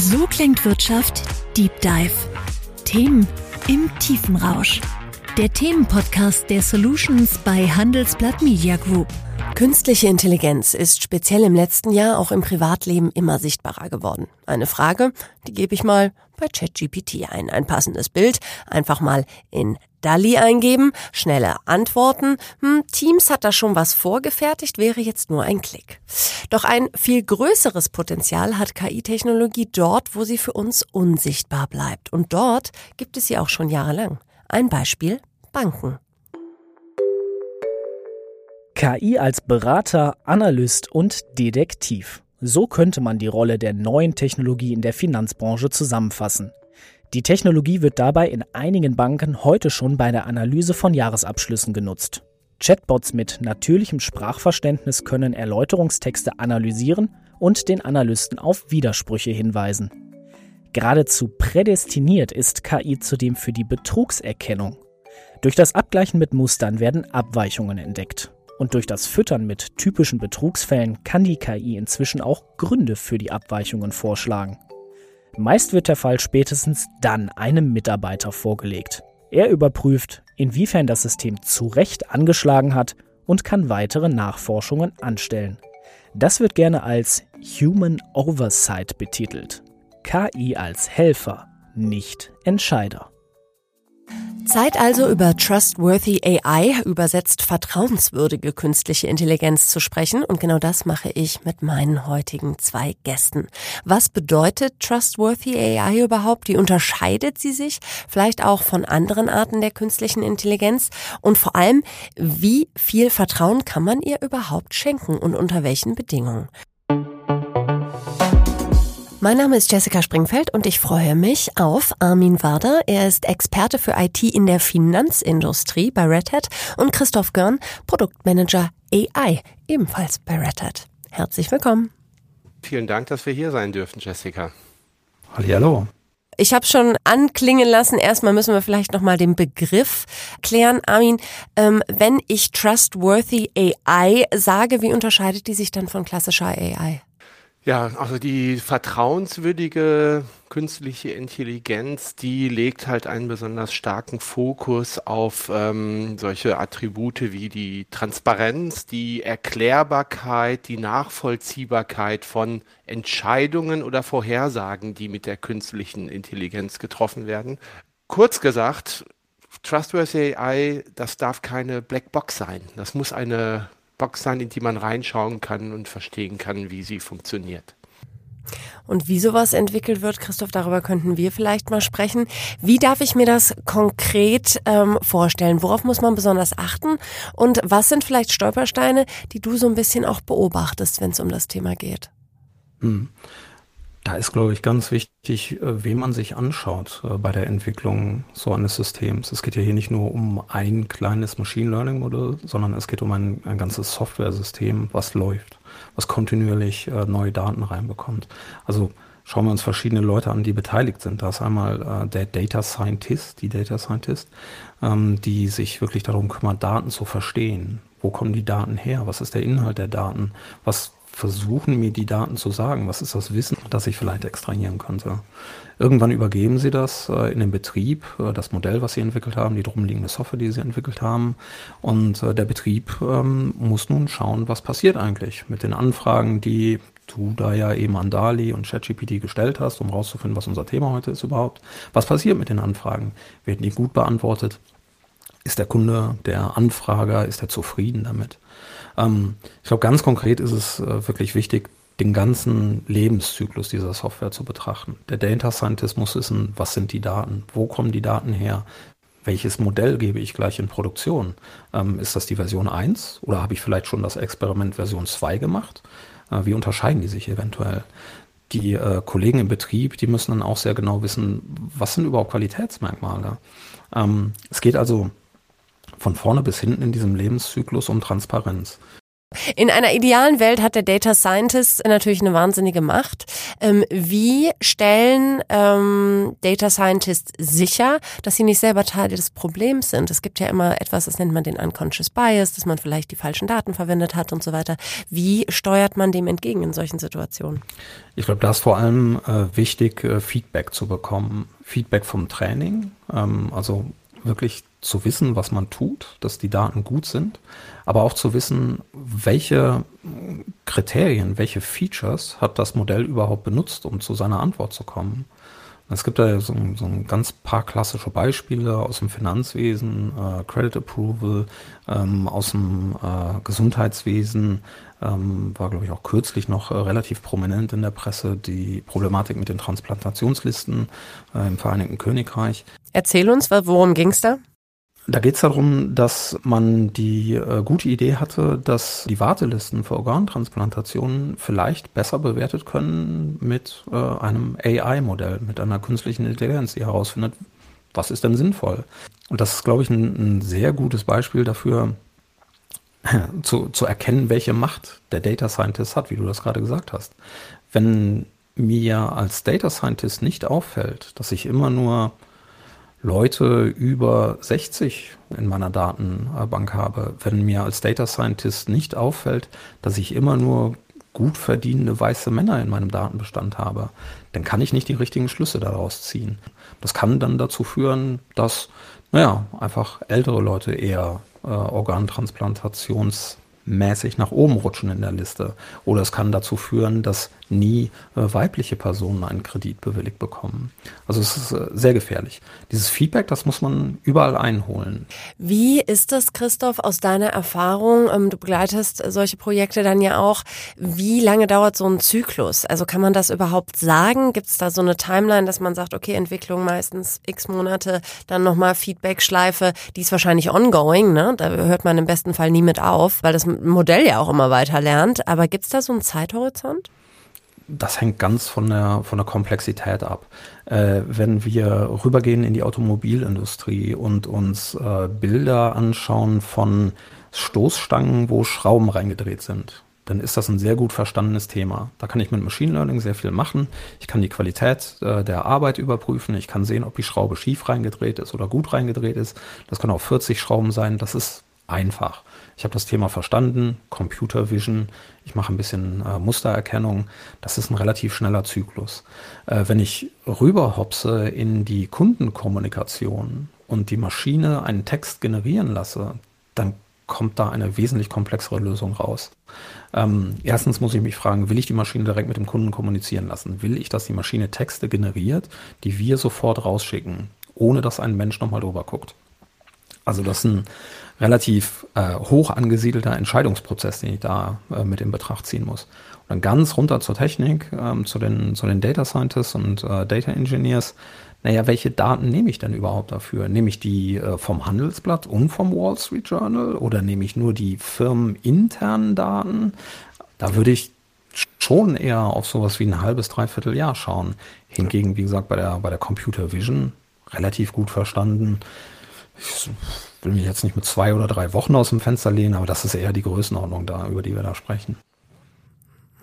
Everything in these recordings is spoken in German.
So klingt Wirtschaft Deep Dive. Themen im tiefen Rausch. Der Themenpodcast der Solutions bei Handelsblatt Media Group. Künstliche Intelligenz ist speziell im letzten Jahr auch im Privatleben immer sichtbarer geworden. Eine Frage, die gebe ich mal bei ChatGPT ein. Ein passendes Bild, einfach mal in DALI eingeben, schnelle Antworten. Hm, Teams hat da schon was vorgefertigt, wäre jetzt nur ein Klick. Doch ein viel größeres Potenzial hat KI-Technologie dort, wo sie für uns unsichtbar bleibt. Und dort gibt es sie auch schon jahrelang. Ein Beispiel Banken. KI als Berater, Analyst und Detektiv. So könnte man die Rolle der neuen Technologie in der Finanzbranche zusammenfassen. Die Technologie wird dabei in einigen Banken heute schon bei der Analyse von Jahresabschlüssen genutzt. Chatbots mit natürlichem Sprachverständnis können Erläuterungstexte analysieren und den Analysten auf Widersprüche hinweisen. Geradezu prädestiniert ist KI zudem für die Betrugserkennung. Durch das Abgleichen mit Mustern werden Abweichungen entdeckt. Und durch das Füttern mit typischen Betrugsfällen kann die KI inzwischen auch Gründe für die Abweichungen vorschlagen. Meist wird der Fall spätestens dann einem Mitarbeiter vorgelegt. Er überprüft, inwiefern das System zu Recht angeschlagen hat und kann weitere Nachforschungen anstellen. Das wird gerne als Human Oversight betitelt. KI als Helfer, nicht Entscheider. Zeit also über Trustworthy AI, übersetzt vertrauenswürdige künstliche Intelligenz zu sprechen. Und genau das mache ich mit meinen heutigen zwei Gästen. Was bedeutet Trustworthy AI überhaupt? Wie unterscheidet sie sich vielleicht auch von anderen Arten der künstlichen Intelligenz? Und vor allem, wie viel Vertrauen kann man ihr überhaupt schenken und unter welchen Bedingungen? Mein Name ist Jessica Springfeld und ich freue mich auf Armin Warder. Er ist Experte für IT in der Finanzindustrie bei Red Hat und Christoph Görn, Produktmanager AI, ebenfalls bei Red Hat. Herzlich willkommen. Vielen Dank, dass wir hier sein dürfen, Jessica. Hallo. Ich habe schon anklingen lassen. Erstmal müssen wir vielleicht noch mal den Begriff klären, Armin. Ähm, wenn ich trustworthy AI sage, wie unterscheidet die sich dann von klassischer AI? Ja, also die vertrauenswürdige künstliche Intelligenz, die legt halt einen besonders starken Fokus auf ähm, solche Attribute wie die Transparenz, die Erklärbarkeit, die Nachvollziehbarkeit von Entscheidungen oder Vorhersagen, die mit der künstlichen Intelligenz getroffen werden. Kurz gesagt, Trustworthy AI, das darf keine Blackbox sein. Das muss eine Box sein, in die man reinschauen kann und verstehen kann, wie sie funktioniert. Und wie sowas entwickelt wird, Christoph, darüber könnten wir vielleicht mal sprechen. Wie darf ich mir das konkret ähm, vorstellen? Worauf muss man besonders achten? Und was sind vielleicht Stolpersteine, die du so ein bisschen auch beobachtest, wenn es um das Thema geht? Hm. Da ist, glaube ich, ganz wichtig, äh, wen man sich anschaut äh, bei der Entwicklung so eines Systems. Es geht ja hier nicht nur um ein kleines Machine Learning Modell, sondern es geht um ein, ein ganzes Software-System, was läuft, was kontinuierlich äh, neue Daten reinbekommt. Also schauen wir uns verschiedene Leute an, die beteiligt sind. Da ist einmal der Data Scientist, die Data Scientist, ähm, die sich wirklich darum kümmert, Daten zu verstehen. Wo kommen die Daten her? Was ist der Inhalt der Daten? Was versuchen, mir die Daten zu sagen. Was ist das Wissen, das ich vielleicht extrahieren könnte? Irgendwann übergeben sie das äh, in den Betrieb, äh, das Modell, was sie entwickelt haben, die drumliegende Software, die sie entwickelt haben. Und äh, der Betrieb ähm, muss nun schauen, was passiert eigentlich mit den Anfragen, die du da ja eben an Dali und ChatGPT gestellt hast, um rauszufinden, was unser Thema heute ist überhaupt. Was passiert mit den Anfragen? Werden die gut beantwortet? Ist der Kunde, der Anfrager, ist er zufrieden damit? Ähm, ich glaube, ganz konkret ist es äh, wirklich wichtig, den ganzen Lebenszyklus dieser Software zu betrachten. Der Data Scientist muss wissen, was sind die Daten, wo kommen die Daten her, welches Modell gebe ich gleich in Produktion? Ähm, ist das die Version 1 oder habe ich vielleicht schon das Experiment Version 2 gemacht? Äh, wie unterscheiden die sich eventuell? Die äh, Kollegen im Betrieb, die müssen dann auch sehr genau wissen, was sind überhaupt Qualitätsmerkmale. Ähm, es geht also von vorne bis hinten in diesem Lebenszyklus um Transparenz. In einer idealen Welt hat der Data Scientist natürlich eine wahnsinnige Macht. Ähm, wie stellen ähm, Data Scientists sicher, dass sie nicht selber Teil des Problems sind? Es gibt ja immer etwas, das nennt man den Unconscious Bias, dass man vielleicht die falschen Daten verwendet hat und so weiter. Wie steuert man dem entgegen in solchen Situationen? Ich glaube, da ist vor allem äh, wichtig, äh, Feedback zu bekommen. Feedback vom Training, ähm, also wirklich zu wissen, was man tut, dass die Daten gut sind, aber auch zu wissen, welche Kriterien, welche Features hat das Modell überhaupt benutzt, um zu seiner Antwort zu kommen. Es gibt da so, so ein ganz paar klassische Beispiele aus dem Finanzwesen, äh, Credit Approval, ähm, aus dem äh, Gesundheitswesen, ähm, war glaube ich auch kürzlich noch äh, relativ prominent in der Presse, die Problematik mit den Transplantationslisten äh, im Vereinigten Königreich. Erzähl uns, worum ging es da? Da geht es darum, dass man die äh, gute Idee hatte, dass die Wartelisten für Organtransplantationen vielleicht besser bewertet können mit äh, einem AI-Modell, mit einer künstlichen Intelligenz, die herausfindet, was ist denn sinnvoll. Und das ist, glaube ich, ein, ein sehr gutes Beispiel dafür, zu, zu erkennen, welche Macht der Data Scientist hat, wie du das gerade gesagt hast. Wenn mir als Data Scientist nicht auffällt, dass ich immer nur Leute über 60 in meiner Datenbank habe, wenn mir als Data Scientist nicht auffällt, dass ich immer nur gut verdienende weiße Männer in meinem Datenbestand habe, dann kann ich nicht die richtigen Schlüsse daraus ziehen. Das kann dann dazu führen, dass, naja, einfach ältere Leute eher äh, Organtransplantations nach oben rutschen in der Liste. Oder es kann dazu führen, dass nie äh, weibliche Personen einen Kredit bewilligt bekommen. Also es ist äh, sehr gefährlich. Dieses Feedback, das muss man überall einholen. Wie ist das, Christoph, aus deiner Erfahrung? Ähm, du begleitest solche Projekte dann ja auch. Wie lange dauert so ein Zyklus? Also kann man das überhaupt sagen? Gibt es da so eine Timeline, dass man sagt, okay, Entwicklung meistens x Monate, dann nochmal Feedback-Schleife, die ist wahrscheinlich ongoing, ne? Da hört man im besten Fall nie mit auf, weil das Modell ja auch immer weiter lernt. Aber gibt es da so einen Zeithorizont? das hängt ganz von der, von der Komplexität ab. Äh, wenn wir rübergehen in die Automobilindustrie und uns äh, Bilder anschauen von Stoßstangen, wo Schrauben reingedreht sind, dann ist das ein sehr gut verstandenes Thema. Da kann ich mit Machine Learning sehr viel machen. Ich kann die Qualität äh, der Arbeit überprüfen. Ich kann sehen, ob die Schraube schief reingedreht ist oder gut reingedreht ist. Das können auch 40 Schrauben sein. Das ist einfach. Ich habe das Thema verstanden, Computer Vision, ich mache ein bisschen äh, Mustererkennung. Das ist ein relativ schneller Zyklus. Äh, wenn ich rüberhopse in die Kundenkommunikation und die Maschine einen Text generieren lasse, dann kommt da eine wesentlich komplexere Lösung raus. Ähm, erstens muss ich mich fragen, will ich die Maschine direkt mit dem Kunden kommunizieren lassen? Will ich, dass die Maschine Texte generiert, die wir sofort rausschicken, ohne dass ein Mensch nochmal drüber guckt? Also das ist ein relativ äh, hoch angesiedelter Entscheidungsprozess, den ich da äh, mit in Betracht ziehen muss. Und dann ganz runter zur Technik, ähm, zu, den, zu den Data Scientists und äh, Data Engineers. Naja, welche Daten nehme ich denn überhaupt dafür? Nehme ich die äh, vom Handelsblatt und vom Wall Street Journal oder nehme ich nur die firmeninternen Daten? Da würde ich schon eher auf sowas wie ein halbes, dreiviertel Jahr schauen. Hingegen, wie gesagt, bei der, bei der Computer Vision relativ gut verstanden. Ich will mich jetzt nicht mit zwei oder drei Wochen aus dem Fenster lehnen, aber das ist eher die Größenordnung da, über die wir da sprechen.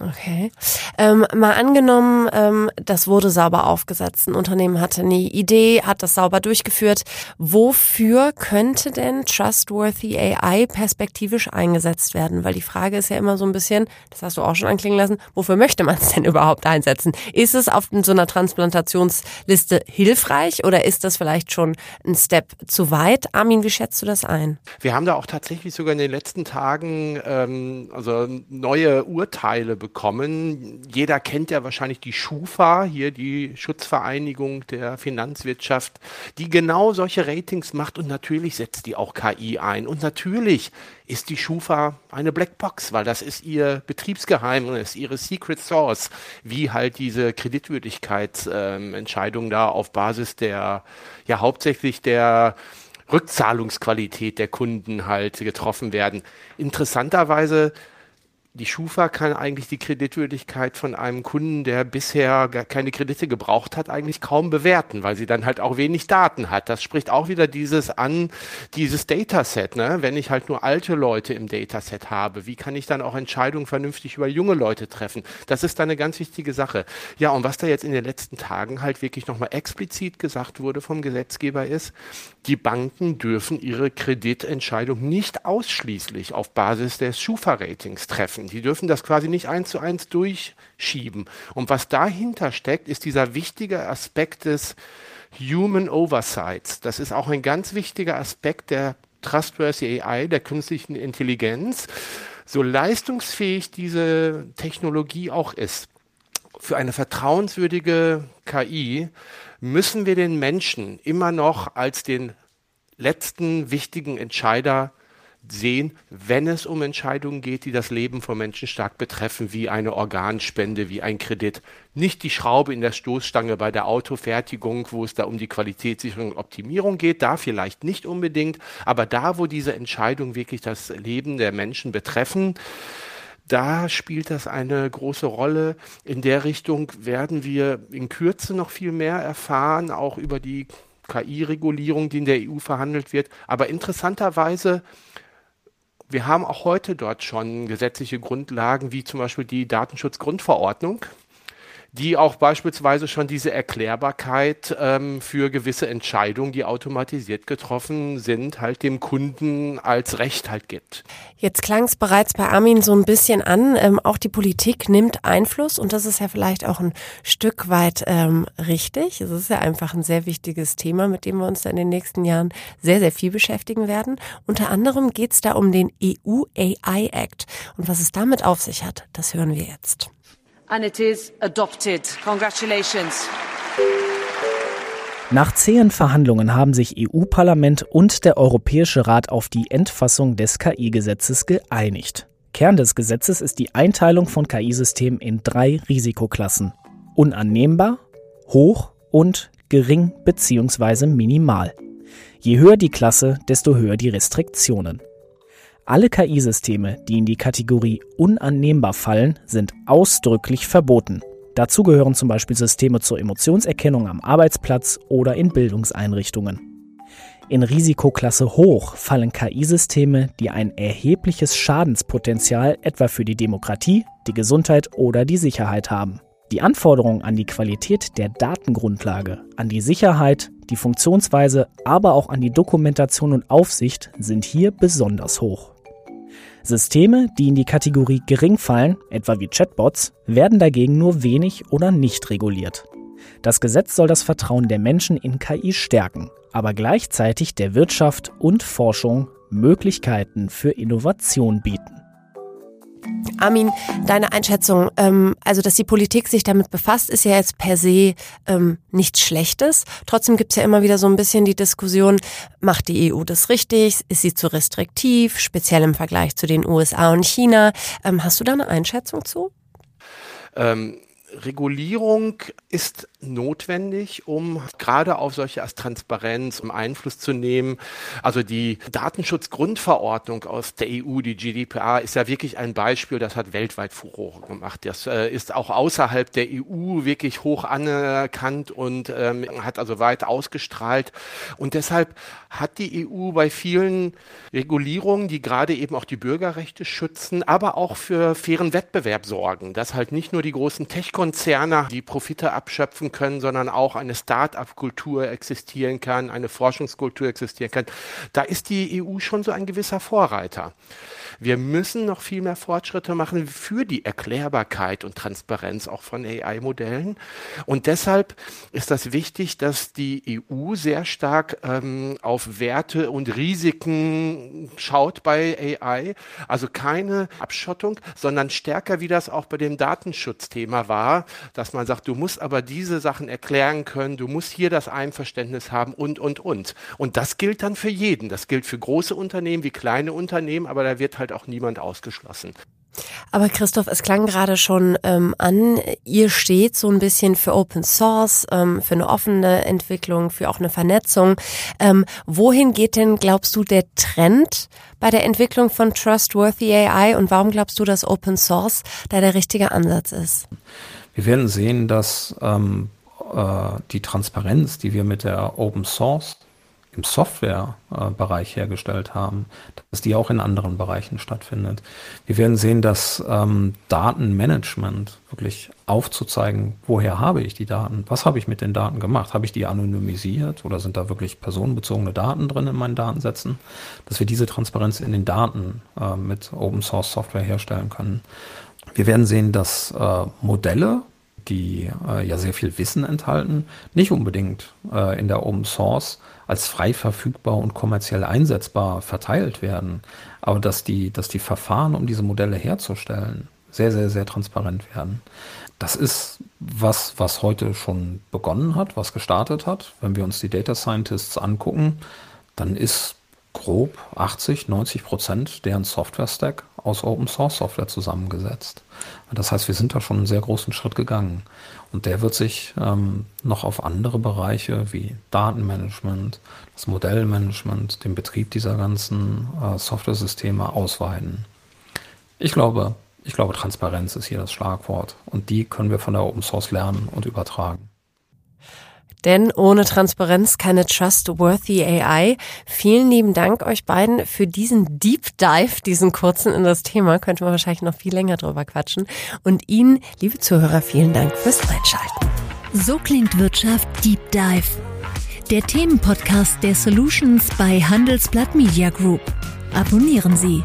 Okay. Ähm, mal angenommen, ähm, das wurde sauber aufgesetzt. Ein Unternehmen hatte eine Idee, hat das sauber durchgeführt. Wofür könnte denn Trustworthy AI perspektivisch eingesetzt werden? Weil die Frage ist ja immer so ein bisschen, das hast du auch schon anklingen lassen, wofür möchte man es denn überhaupt einsetzen? Ist es auf so einer Transplantationsliste hilfreich oder ist das vielleicht schon ein Step zu weit? Armin, wie schätzt du das ein? Wir haben da auch tatsächlich sogar in den letzten Tagen ähm, also neue Urteile bekommen. Jeder kennt ja wahrscheinlich die Schufa, hier die Schutzvereinigung der Finanzwirtschaft, die genau solche Ratings macht und natürlich setzt die auch KI ein. Und natürlich ist die Schufa eine Blackbox, weil das ist ihr Betriebsgeheimnis, ihre Secret Source, wie halt diese Kreditwürdigkeitsentscheidungen ähm, da auf Basis der, ja hauptsächlich der Rückzahlungsqualität der Kunden halt getroffen werden. Interessanterweise die Schufa kann eigentlich die Kreditwürdigkeit von einem Kunden, der bisher gar keine Kredite gebraucht hat, eigentlich kaum bewerten, weil sie dann halt auch wenig Daten hat. Das spricht auch wieder dieses an, dieses Dataset. Ne? Wenn ich halt nur alte Leute im Dataset habe, wie kann ich dann auch Entscheidungen vernünftig über junge Leute treffen? Das ist dann eine ganz wichtige Sache. Ja, und was da jetzt in den letzten Tagen halt wirklich nochmal explizit gesagt wurde vom Gesetzgeber ist, die Banken dürfen ihre Kreditentscheidung nicht ausschließlich auf Basis des Schufa-Ratings treffen. Die dürfen das quasi nicht eins zu eins durchschieben. Und was dahinter steckt, ist dieser wichtige Aspekt des Human Oversights. Das ist auch ein ganz wichtiger Aspekt der Trustworthy AI, der künstlichen Intelligenz. So leistungsfähig diese Technologie auch ist, für eine vertrauenswürdige KI müssen wir den Menschen immer noch als den letzten wichtigen Entscheider sehen, wenn es um Entscheidungen geht, die das Leben von Menschen stark betreffen, wie eine Organspende, wie ein Kredit. Nicht die Schraube in der Stoßstange bei der Autofertigung, wo es da um die Qualitätssicherung und Optimierung geht, da vielleicht nicht unbedingt, aber da, wo diese Entscheidungen wirklich das Leben der Menschen betreffen, da spielt das eine große Rolle. In der Richtung werden wir in Kürze noch viel mehr erfahren, auch über die KI-Regulierung, die in der EU verhandelt wird. Aber interessanterweise wir haben auch heute dort schon gesetzliche Grundlagen, wie zum Beispiel die Datenschutzgrundverordnung, die auch beispielsweise schon diese Erklärbarkeit ähm, für gewisse Entscheidungen, die automatisiert getroffen sind, halt dem Kunden als Recht halt gibt. Jetzt klang es bereits bei Armin so ein bisschen an, ähm, auch die Politik nimmt Einfluss und das ist ja vielleicht auch ein Stück weit ähm, richtig. Es ist ja einfach ein sehr wichtiges Thema, mit dem wir uns in den nächsten Jahren sehr, sehr viel beschäftigen werden. Unter anderem geht es da um den EU AI Act und was es damit auf sich hat, das hören wir jetzt and it is adopted. Congratulations. Nach zähen Verhandlungen haben sich EU-Parlament und der Europäische Rat auf die Endfassung des KI-Gesetzes geeinigt. Kern des Gesetzes ist die Einteilung von KI-Systemen in drei Risikoklassen. Unannehmbar, hoch und gering bzw. minimal. Je höher die Klasse, desto höher die Restriktionen. Alle KI-Systeme, die in die Kategorie unannehmbar fallen, sind ausdrücklich verboten. Dazu gehören zum Beispiel Systeme zur Emotionserkennung am Arbeitsplatz oder in Bildungseinrichtungen. In Risikoklasse hoch fallen KI-Systeme, die ein erhebliches Schadenspotenzial etwa für die Demokratie, die Gesundheit oder die Sicherheit haben. Die Anforderungen an die Qualität der Datengrundlage, an die Sicherheit, die Funktionsweise, aber auch an die Dokumentation und Aufsicht sind hier besonders hoch. Systeme, die in die Kategorie gering fallen, etwa wie Chatbots, werden dagegen nur wenig oder nicht reguliert. Das Gesetz soll das Vertrauen der Menschen in KI stärken, aber gleichzeitig der Wirtschaft und Forschung Möglichkeiten für Innovation bieten. Armin, deine Einschätzung, ähm, also dass die Politik sich damit befasst, ist ja jetzt per se ähm, nichts Schlechtes. Trotzdem gibt's ja immer wieder so ein bisschen die Diskussion, macht die EU das richtig? Ist sie zu restriktiv, speziell im Vergleich zu den USA und China? Ähm, hast du da eine Einschätzung zu? Ähm, Regulierung ist notwendig, um gerade auf solche als Transparenz um Einfluss zu nehmen. Also die Datenschutzgrundverordnung aus der EU, die GDPR, ist ja wirklich ein Beispiel, das hat weltweit Furore gemacht. Das äh, ist auch außerhalb der EU wirklich hoch anerkannt und ähm, hat also weit ausgestrahlt. Und deshalb hat die EU bei vielen Regulierungen, die gerade eben auch die Bürgerrechte schützen, aber auch für fairen Wettbewerb sorgen, dass halt nicht nur die großen Tech-Konzerne die Profite abschöpfen können, sondern auch eine Start-up-Kultur existieren kann, eine Forschungskultur existieren kann. Da ist die EU schon so ein gewisser Vorreiter. Wir müssen noch viel mehr Fortschritte machen für die Erklärbarkeit und Transparenz auch von AI-Modellen. Und deshalb ist das wichtig, dass die EU sehr stark ähm, auf Werte und Risiken schaut bei AI. Also keine Abschottung, sondern stärker, wie das auch bei dem Datenschutzthema war, dass man sagt, du musst aber diese Sachen erklären können, du musst hier das Einverständnis haben und, und, und. Und das gilt dann für jeden. Das gilt für große Unternehmen wie kleine Unternehmen, aber da wird halt auch niemand ausgeschlossen. Aber Christoph, es klang gerade schon ähm, an, ihr steht so ein bisschen für Open Source, ähm, für eine offene Entwicklung, für auch eine Vernetzung. Ähm, wohin geht denn, glaubst du, der Trend bei der Entwicklung von Trustworthy AI und warum glaubst du, dass Open Source da der richtige Ansatz ist? Wir werden sehen, dass ähm, äh, die Transparenz, die wir mit der Open Source im Softwarebereich hergestellt haben, dass die auch in anderen Bereichen stattfindet. Wir werden sehen, dass ähm, Datenmanagement wirklich aufzuzeigen, woher habe ich die Daten, was habe ich mit den Daten gemacht, habe ich die anonymisiert oder sind da wirklich personenbezogene Daten drin in meinen Datensätzen, dass wir diese Transparenz in den Daten äh, mit Open Source Software herstellen können. Wir werden sehen, dass äh, Modelle, die äh, ja sehr viel Wissen enthalten, nicht unbedingt äh, in der Open Source als frei verfügbar und kommerziell einsetzbar verteilt werden, aber dass die, dass die Verfahren, um diese Modelle herzustellen, sehr, sehr, sehr transparent werden. Das ist was, was heute schon begonnen hat, was gestartet hat. Wenn wir uns die Data Scientists angucken, dann ist grob 80, 90 Prozent deren Software-Stack aus Open Source Software zusammengesetzt. Das heißt, wir sind da schon einen sehr großen Schritt gegangen. Und der wird sich ähm, noch auf andere Bereiche wie Datenmanagement, das Modellmanagement, den Betrieb dieser ganzen äh, Software-Systeme ausweiten. Ich glaube, ich glaube, Transparenz ist hier das Schlagwort. Und die können wir von der Open Source lernen und übertragen. Denn ohne Transparenz keine trustworthy AI. Vielen lieben Dank euch beiden für diesen Deep Dive, diesen kurzen in das Thema. Könnte man wahrscheinlich noch viel länger drüber quatschen. Und Ihnen, liebe Zuhörer, vielen Dank fürs Einschalten. So klingt Wirtschaft Deep Dive. Der Themenpodcast der Solutions bei Handelsblatt Media Group. Abonnieren Sie.